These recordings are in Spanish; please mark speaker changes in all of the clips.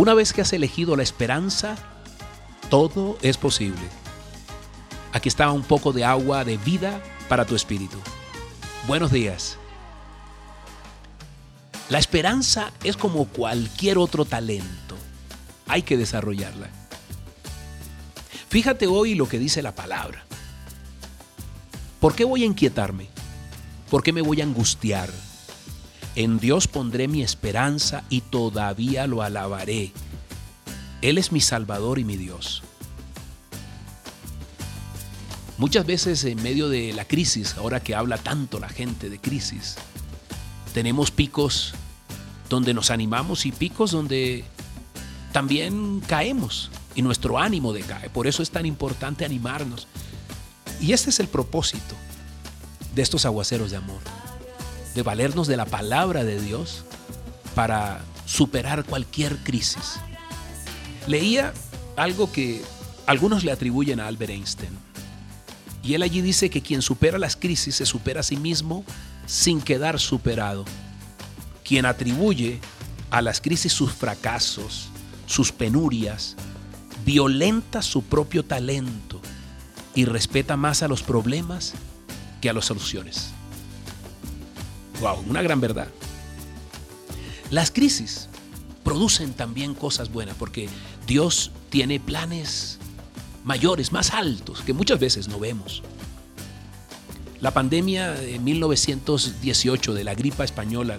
Speaker 1: Una vez que has elegido la esperanza, todo es posible. Aquí está un poco de agua de vida para tu espíritu. Buenos días. La esperanza es como cualquier otro talento. Hay que desarrollarla. Fíjate hoy lo que dice la palabra. ¿Por qué voy a inquietarme? ¿Por qué me voy a angustiar? En Dios pondré mi esperanza y todavía lo alabaré. Él es mi Salvador y mi Dios. Muchas veces en medio de la crisis, ahora que habla tanto la gente de crisis, tenemos picos donde nos animamos y picos donde también caemos y nuestro ánimo decae. Por eso es tan importante animarnos. Y este es el propósito de estos aguaceros de amor, de valernos de la palabra de Dios para superar cualquier crisis. Leía algo que algunos le atribuyen a Albert Einstein. Y él allí dice que quien supera las crisis se supera a sí mismo sin quedar superado. Quien atribuye a las crisis sus fracasos, sus penurias, violenta su propio talento y respeta más a los problemas que a las soluciones. Wow, una gran verdad. Las crisis producen también cosas buenas porque Dios tiene planes mayores, más altos, que muchas veces no vemos. La pandemia de 1918 de la gripa española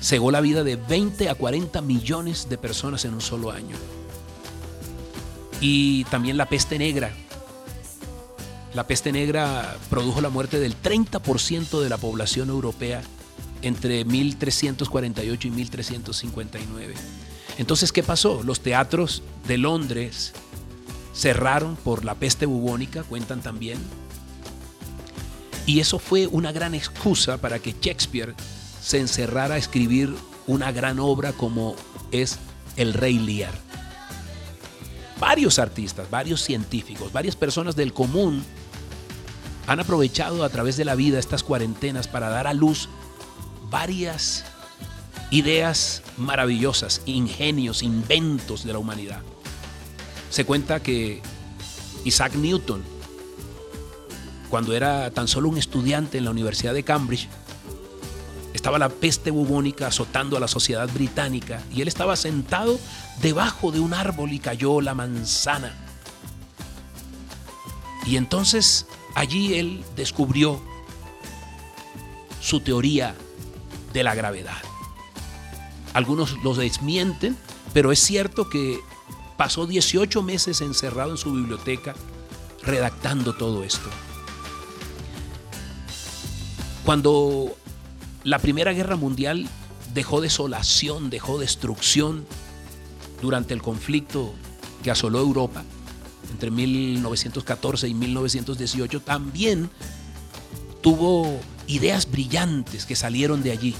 Speaker 1: cegó la vida de 20 a 40 millones de personas en un solo año. Y también la peste negra. La peste negra produjo la muerte del 30% de la población europea entre 1348 y 1359. Entonces, ¿qué pasó? Los teatros de Londres cerraron por la peste bubónica, cuentan también. Y eso fue una gran excusa para que Shakespeare se encerrara a escribir una gran obra como es El Rey Lear. Varios artistas, varios científicos, varias personas del común han aprovechado a través de la vida estas cuarentenas para dar a luz varias ideas maravillosas, ingenios, inventos de la humanidad. Se cuenta que Isaac Newton, cuando era tan solo un estudiante en la Universidad de Cambridge, estaba la peste bubónica azotando a la sociedad británica y él estaba sentado debajo de un árbol y cayó la manzana. Y entonces allí él descubrió su teoría de la gravedad. Algunos los desmienten, pero es cierto que pasó 18 meses encerrado en su biblioteca redactando todo esto. Cuando la Primera Guerra Mundial dejó desolación, dejó destrucción durante el conflicto que asoló Europa entre 1914 y 1918, también tuvo ideas brillantes que salieron de allí,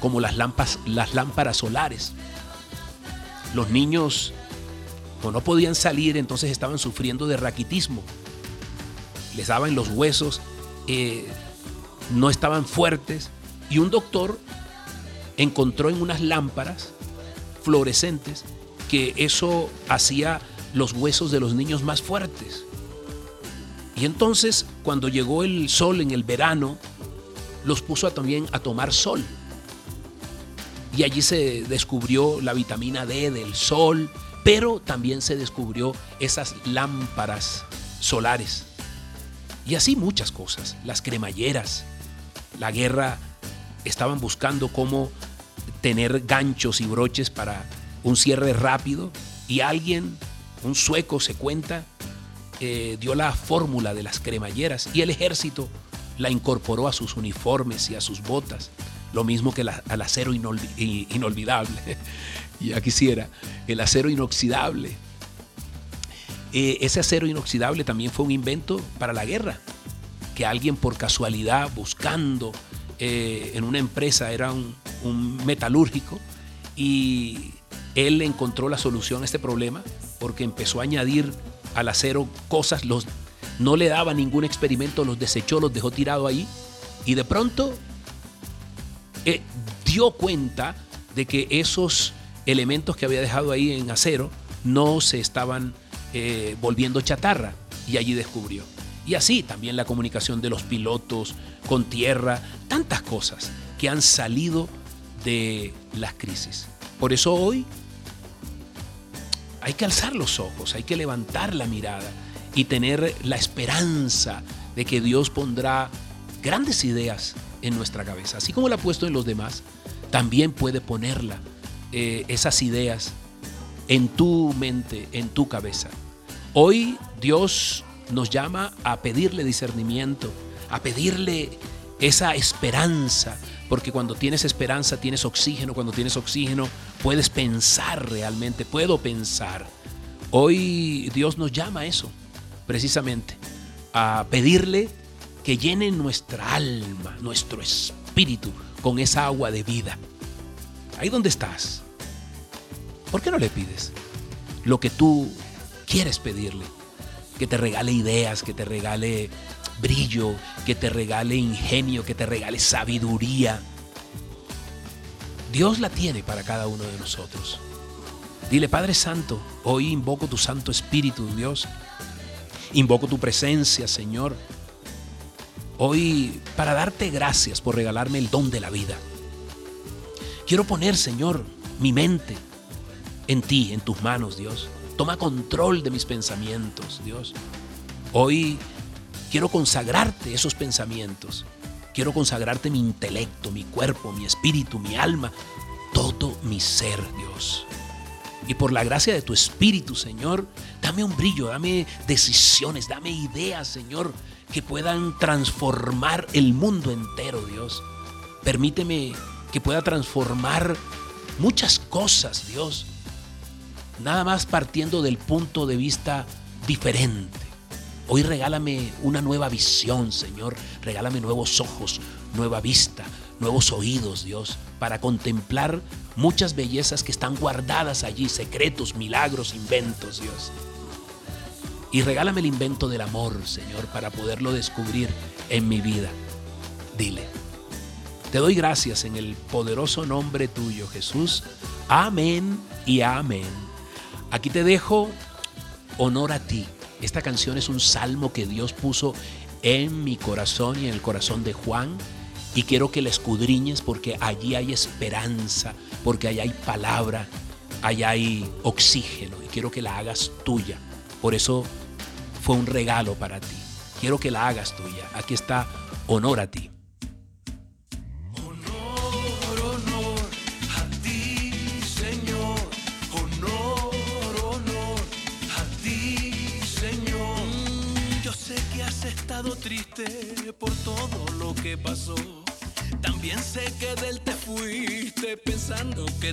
Speaker 1: como las lámparas, las lámparas solares. Los niños o no podían salir, entonces estaban sufriendo de raquitismo. Les daban los huesos, eh, no estaban fuertes y un doctor encontró en unas lámparas fluorescentes que eso hacía los huesos de los niños más fuertes. Y entonces, cuando llegó el sol en el verano, los puso también a tomar sol. Y allí se descubrió la vitamina D del sol, pero también se descubrió esas lámparas solares. Y así muchas cosas, las cremalleras, la guerra, estaban buscando cómo tener ganchos y broches para un cierre rápido y alguien, un sueco se cuenta, eh, dio la fórmula de las cremalleras y el ejército la incorporó a sus uniformes y a sus botas, lo mismo que al acero inolvidable. ya quisiera, el acero inoxidable. Eh, ese acero inoxidable también fue un invento para la guerra que alguien por casualidad buscando eh, en una empresa era un, metalúrgico y él encontró la solución a este problema porque empezó a añadir al acero cosas, los, no le daba ningún experimento, los desechó, los dejó tirado ahí y de pronto eh, dio cuenta de que esos elementos que había dejado ahí en acero no se estaban eh, volviendo chatarra y allí descubrió. Y así también la comunicación de los pilotos con tierra, tantas cosas que han salido de las crisis. Por eso hoy hay que alzar los ojos, hay que levantar la mirada y tener la esperanza de que Dios pondrá grandes ideas en nuestra cabeza. Así como la ha puesto en los demás, también puede ponerla, eh, esas ideas, en tu mente, en tu cabeza. Hoy Dios nos llama a pedirle discernimiento, a pedirle esa esperanza, porque cuando tienes esperanza tienes oxígeno, cuando tienes oxígeno puedes pensar realmente, puedo pensar. Hoy Dios nos llama a eso, precisamente, a pedirle que llene nuestra alma, nuestro espíritu con esa agua de vida. Ahí donde estás, ¿por qué no le pides lo que tú quieres pedirle? Que te regale ideas, que te regale brillo, que te regale ingenio, que te regale sabiduría. Dios la tiene para cada uno de nosotros. Dile, Padre Santo, hoy invoco tu Santo Espíritu, Dios. Invoco tu presencia, Señor. Hoy para darte gracias por regalarme el don de la vida. Quiero poner, Señor, mi mente en ti, en tus manos, Dios. Toma control de mis pensamientos, Dios. Hoy quiero consagrarte esos pensamientos. Quiero consagrarte mi intelecto, mi cuerpo, mi espíritu, mi alma, todo mi ser, Dios. Y por la gracia de tu espíritu, Señor, dame un brillo, dame decisiones, dame ideas, Señor, que puedan transformar el mundo entero, Dios. Permíteme que pueda transformar muchas cosas, Dios. Nada más partiendo del punto de vista diferente. Hoy regálame una nueva visión, Señor. Regálame nuevos ojos, nueva vista, nuevos oídos, Dios, para contemplar muchas bellezas que están guardadas allí, secretos, milagros, inventos, Dios. Y regálame el invento del amor, Señor, para poderlo descubrir en mi vida. Dile, te doy gracias en el poderoso nombre tuyo, Jesús. Amén y amén. Aquí te dejo honor a ti. Esta canción es un salmo que Dios puso en mi corazón y en el corazón de Juan. Y quiero que la escudriñes porque allí hay esperanza, porque allí hay palabra, allá hay oxígeno. Y quiero que la hagas tuya. Por eso fue un regalo para ti. Quiero que la hagas tuya. Aquí está honor a ti.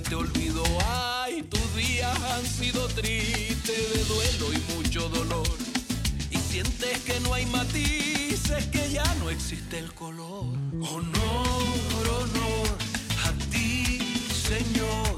Speaker 2: Te olvidó. Ay, tus días han sido tristes de duelo y mucho dolor. Y sientes que no hay matices, que ya no existe el color. Honor, honor a ti, Señor.